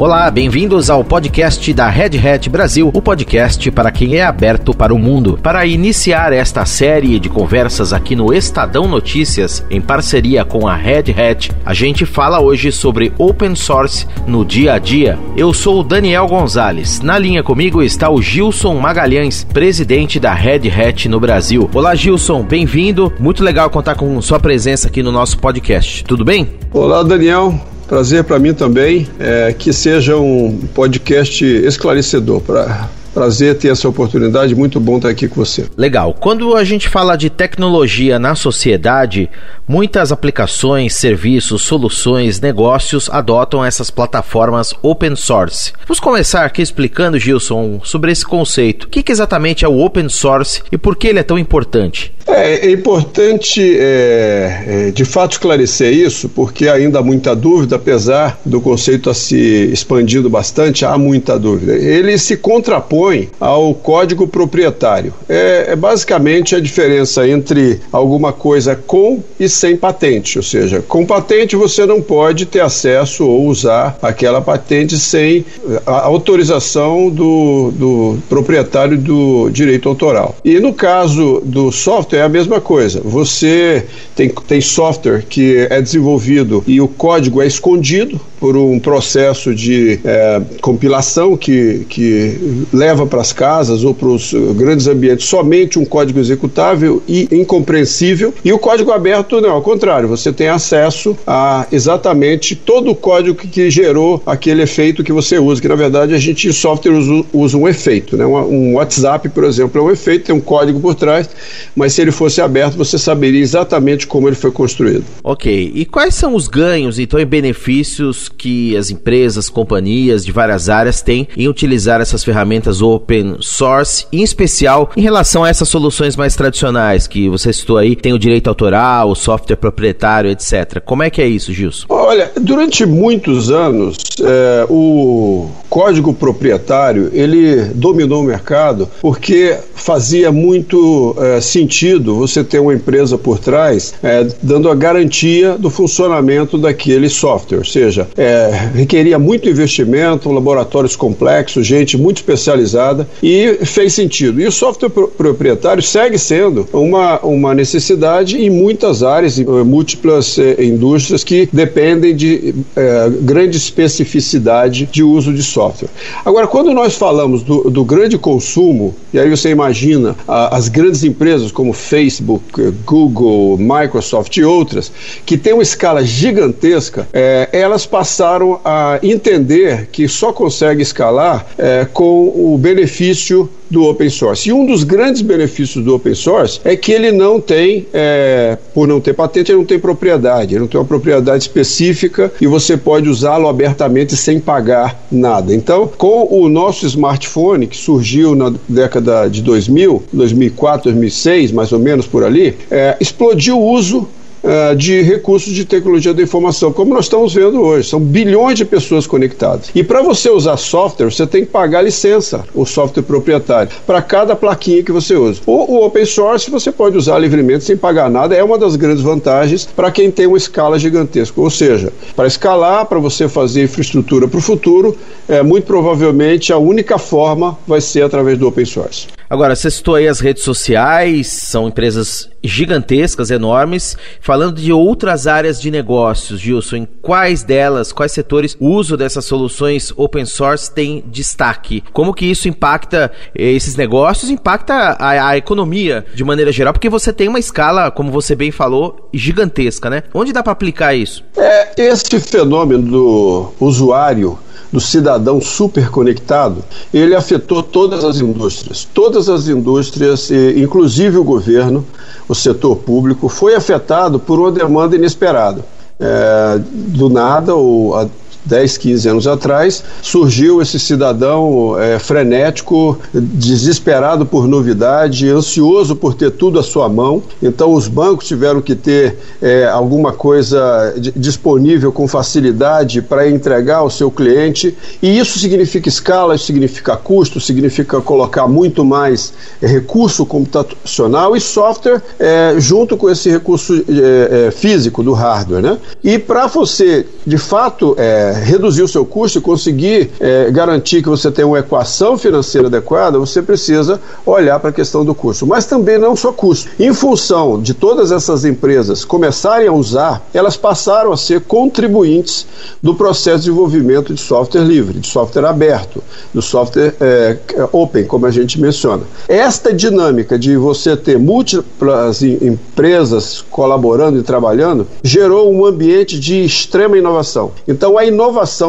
Olá, bem-vindos ao podcast da Red Hat Brasil, o podcast para quem é aberto para o mundo. Para iniciar esta série de conversas aqui no Estadão Notícias, em parceria com a Red Hat, a gente fala hoje sobre open source no dia a dia. Eu sou o Daniel Gonzalez. Na linha comigo está o Gilson Magalhães, presidente da Red Hat no Brasil. Olá, Gilson, bem-vindo. Muito legal contar com sua presença aqui no nosso podcast. Tudo bem? Olá, Daniel. Prazer para mim também é, que seja um podcast esclarecedor para Prazer ter essa oportunidade, muito bom estar aqui com você. Legal. Quando a gente fala de tecnologia na sociedade, muitas aplicações, serviços, soluções, negócios adotam essas plataformas open source. Vamos começar aqui explicando, Gilson, sobre esse conceito. O que, que exatamente é o open source e por que ele é tão importante? É, é importante, é, é, de fato, esclarecer isso, porque ainda há muita dúvida, apesar do conceito a se expandindo bastante, há muita dúvida. Ele se contrapõe ao código proprietário. É, é basicamente a diferença entre alguma coisa com e sem patente, ou seja, com patente você não pode ter acesso ou usar aquela patente sem a autorização do, do proprietário do direito autoral. E no caso do software, é a mesma coisa. Você tem, tem software que é desenvolvido e o código é escondido por um processo de é, compilação que, que leva para as casas ou para os grandes ambientes somente um código executável e incompreensível. E o código aberto, não, ao contrário, você tem acesso a exatamente todo o código que, que gerou aquele efeito que você usa, que na verdade a gente em software usa, usa um efeito. Né? Um, um WhatsApp, por exemplo, é um efeito, tem um código por trás, mas se ele fosse aberto, você saberia exatamente como ele foi construído. Ok. E quais são os ganhos então e benefícios que as empresas, companhias de várias áreas têm em utilizar essas ferramentas open source, em especial em relação a essas soluções mais tradicionais que você citou aí, tem o direito autoral, o software proprietário, etc. Como é que é isso, Gilson? Olha, durante muitos anos, é, o código proprietário ele dominou o mercado porque fazia muito é, sentido você ter uma empresa por trás é, dando a garantia do funcionamento daquele software, ou seja, é, requeria muito investimento, laboratórios complexos, gente muito especializada e fez sentido. E o software pro proprietário segue sendo uma, uma necessidade em muitas áreas, em múltiplas é, indústrias que dependem de é, grande especificidade de uso de software. Agora, quando nós falamos do, do grande consumo, e aí você imagina a, as grandes empresas como Facebook, Google, Microsoft e outras, que têm uma escala gigantesca, é, elas passaram a entender que só consegue escalar é, com o benefício do open source. E um dos grandes benefícios do open source é que ele não tem, é, por não ter patente, ele não tem propriedade, ele não tem uma propriedade específica e você pode usá-lo abertamente sem pagar nada. Então, com o nosso smartphone, que surgiu na década de 2000, 2004, 2006, mais ou menos por ali, é, explodiu o uso uh, de recursos de tecnologia da informação, como nós estamos vendo hoje. São bilhões de pessoas conectadas. E para você usar software, você tem que pagar licença, o software proprietário, para cada plaquinha que você usa. O, o open source você pode usar livremente sem pagar nada, é uma das grandes vantagens para quem tem uma escala gigantesca. Ou seja, para escalar, para você fazer infraestrutura para o futuro, é, muito provavelmente a única forma vai ser através do open source. Agora, você citou aí as redes sociais, são empresas gigantescas, enormes. Falando de outras áreas de negócios, Gilson, em quais delas, quais setores o uso dessas soluções open source tem destaque? Como que isso impacta eh, esses negócios, impacta a, a economia de maneira geral? Porque você tem uma escala, como você bem falou, gigantesca, né? Onde dá para aplicar isso? É, esse fenômeno do usuário do cidadão super conectado, ele afetou todas as indústrias. Todas as indústrias, inclusive o governo, o setor público, foi afetado por uma demanda inesperada. É, do nada, ou 10, 15 anos atrás, surgiu esse cidadão é, frenético, desesperado por novidade, ansioso por ter tudo à sua mão. Então, os bancos tiveram que ter é, alguma coisa disponível com facilidade para entregar ao seu cliente. E isso significa escala, isso significa custo, significa colocar muito mais recurso computacional e software é, junto com esse recurso é, é, físico do hardware. Né? E para você, de fato, é, é, reduzir o seu custo e conseguir é, garantir que você tem uma equação financeira adequada, você precisa olhar para a questão do custo. Mas também não só custo. Em função de todas essas empresas começarem a usar, elas passaram a ser contribuintes do processo de desenvolvimento de software livre, de software aberto, do software é, open, como a gente menciona. Esta dinâmica de você ter múltiplas empresas colaborando e trabalhando gerou um ambiente de extrema inovação. Então a inovação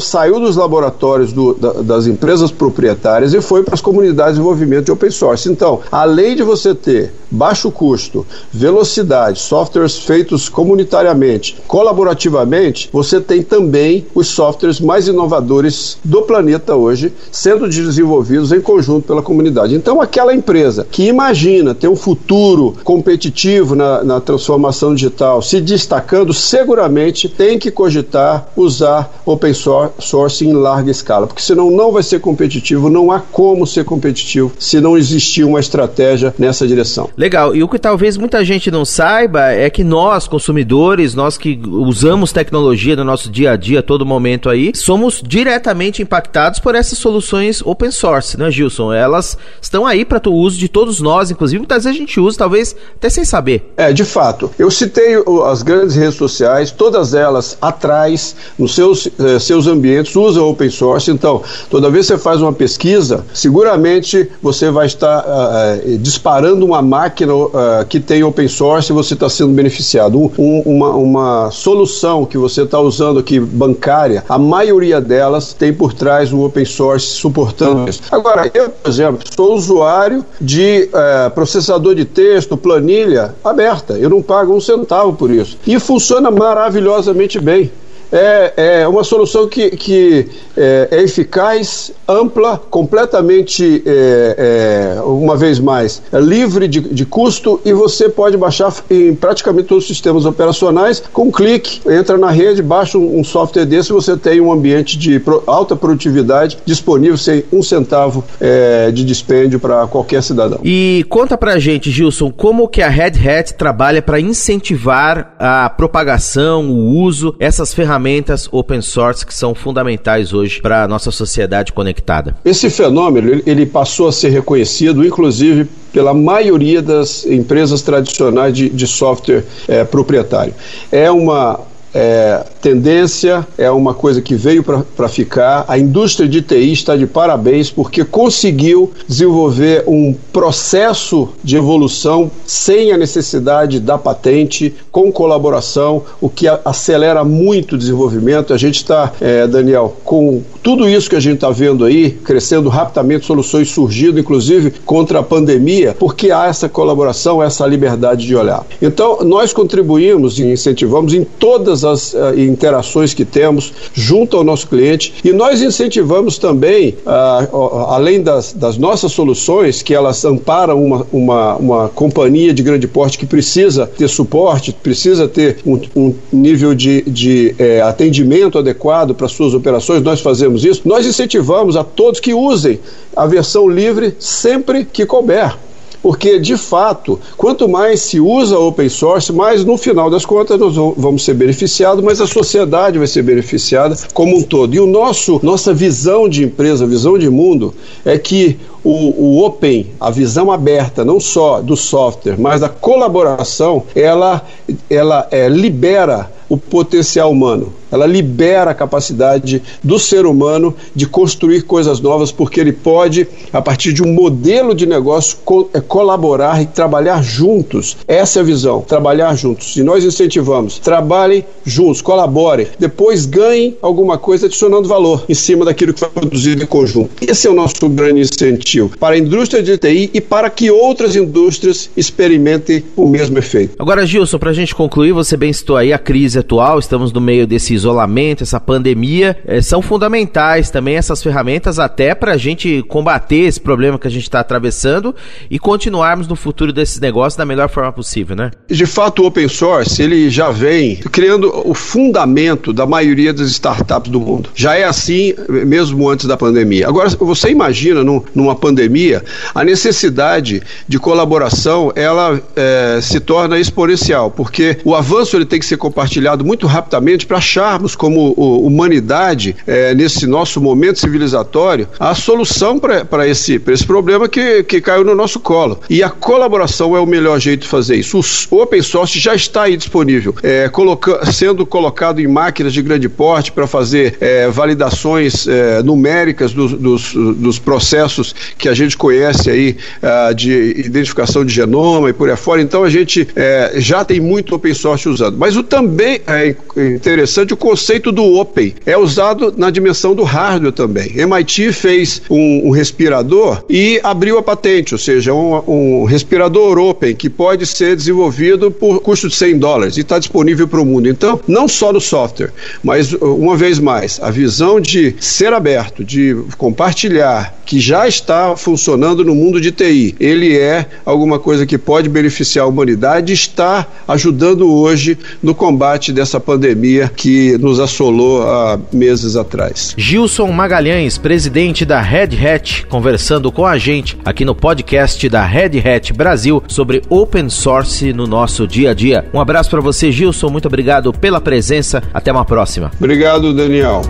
saiu dos laboratórios do, da, das empresas proprietárias e foi para as comunidades de desenvolvimento de open source. Então, além de você ter baixo custo, velocidade, softwares feitos comunitariamente, colaborativamente, você tem também os softwares mais inovadores do planeta hoje sendo desenvolvidos em conjunto pela comunidade. Então, aquela empresa que imagina ter um futuro competitivo na, na transformação digital, se destacando, seguramente tem que cogitar usar open source em larga escala, porque senão não vai ser competitivo, não há como ser competitivo se não existir uma estratégia nessa direção. Legal. E o que talvez muita gente não saiba é que nós, consumidores, nós que usamos tecnologia no nosso dia a dia, todo momento aí, somos diretamente impactados por essas soluções open source, né, Gilson? Elas estão aí para o uso de todos nós, inclusive muitas vezes a gente usa, talvez até sem saber. É, de fato. Eu citei as grandes redes sociais, todas elas atrás, nos seus, eh, seus ambientes, usam open source. Então, toda vez que você faz uma pesquisa, seguramente você vai estar uh, disparando uma máquina uh, que tem open source e você está sendo beneficiado. Um, uma, uma solução que você está usando aqui, bancária, a maioria delas tem por trás um open source suportando isso. Agora, eu, por exemplo, sou usuário de uh, processador de texto, planilha aberta. Eu não pago um centavo por isso. E funciona maravilhosamente bem é, é uma solução que, que é, é eficaz, ampla, completamente, é, é, uma vez mais, é livre de, de custo e você pode baixar em praticamente todos os sistemas operacionais com um clique, entra na rede, baixa um, um software desse e você tem um ambiente de pro, alta produtividade disponível sem um centavo é, de dispêndio para qualquer cidadão. E conta pra gente, Gilson, como que a Red Hat trabalha para incentivar a propagação, o uso, essas ferramentas ferramentas open source que são fundamentais hoje para a nossa sociedade conectada. Esse fenômeno ele passou a ser reconhecido, inclusive pela maioria das empresas tradicionais de, de software é, proprietário. É uma é, tendência, é uma coisa que veio para ficar. A indústria de TI está de parabéns porque conseguiu desenvolver um processo de evolução sem a necessidade da patente, com colaboração, o que acelera muito o desenvolvimento. A gente está, é, Daniel, com tudo isso que a gente está vendo aí, crescendo rapidamente, soluções surgindo, inclusive contra a pandemia, porque há essa colaboração, essa liberdade de olhar. Então, nós contribuímos e incentivamos em todas as uh, interações que temos junto ao nosso cliente e nós incentivamos também, uh, além das, das, nossas soluções, que elas amparam uma, uma, uma, companhia de grande porte que precisa ter suporte, precisa ter um, um nível de, de eh, atendimento adequado para suas operações, nós fazemos isso. Nós incentivamos a todos que usem a versão livre sempre que couber porque de fato, quanto mais se usa open source, mais no final das contas nós vamos ser beneficiados, mas a sociedade vai ser beneficiada como um todo. E o nosso nossa visão de empresa, visão de mundo é que o, o open, a visão aberta, não só do software, mas da colaboração, ela ela é, libera o potencial humano. Ela libera a capacidade do ser humano de construir coisas novas, porque ele pode, a partir de um modelo de negócio, co é, colaborar e trabalhar juntos. Essa é a visão, trabalhar juntos. E nós incentivamos, trabalhem juntos, colaborem, depois ganhem alguma coisa adicionando valor em cima daquilo que foi produzido em conjunto. Esse é o nosso grande incentivo para a indústria de TI e para que outras indústrias experimentem o mesmo efeito. Agora, Gilson, para a gente concluir, você bem citou aí a crise atual, estamos no meio desse isolamento, essa pandemia, é, são fundamentais também essas ferramentas até para a gente combater esse problema que a gente está atravessando e continuarmos no futuro desses negócios da melhor forma possível, né? De fato, o open source ele já vem criando o fundamento da maioria das startups do mundo. Já é assim mesmo antes da pandemia. Agora, você imagina num, numa pandemia a necessidade de colaboração ela é, se torna exponencial, porque o avanço ele tem que ser compartilhado muito rapidamente para achar como humanidade, é, nesse nosso momento civilizatório, a solução para esse, esse problema que, que caiu no nosso colo. E a colaboração é o melhor jeito de fazer isso. O open source já está aí disponível, é, coloca, sendo colocado em máquinas de grande porte para fazer é, validações é, numéricas dos, dos, dos, processos que a gente conhece aí uh, de identificação de genoma e por aí fora. Então a gente é, já tem muito open source usando. Mas o também é interessante o conceito do open. É usado na dimensão do hardware também. MIT fez um, um respirador e abriu a patente, ou seja, um, um respirador open que pode ser desenvolvido por custo de 100 dólares e está disponível para o mundo. Então, não só no software, mas uma vez mais, a visão de ser aberto, de compartilhar, que já está funcionando no mundo de TI, ele é alguma coisa que pode beneficiar a humanidade e está ajudando hoje no combate dessa pandemia que nos assolou há meses atrás. Gilson Magalhães, presidente da Red Hat, conversando com a gente aqui no podcast da Red Hat Brasil sobre open source no nosso dia a dia. Um abraço para você, Gilson. Muito obrigado pela presença. Até uma próxima. Obrigado, Daniel.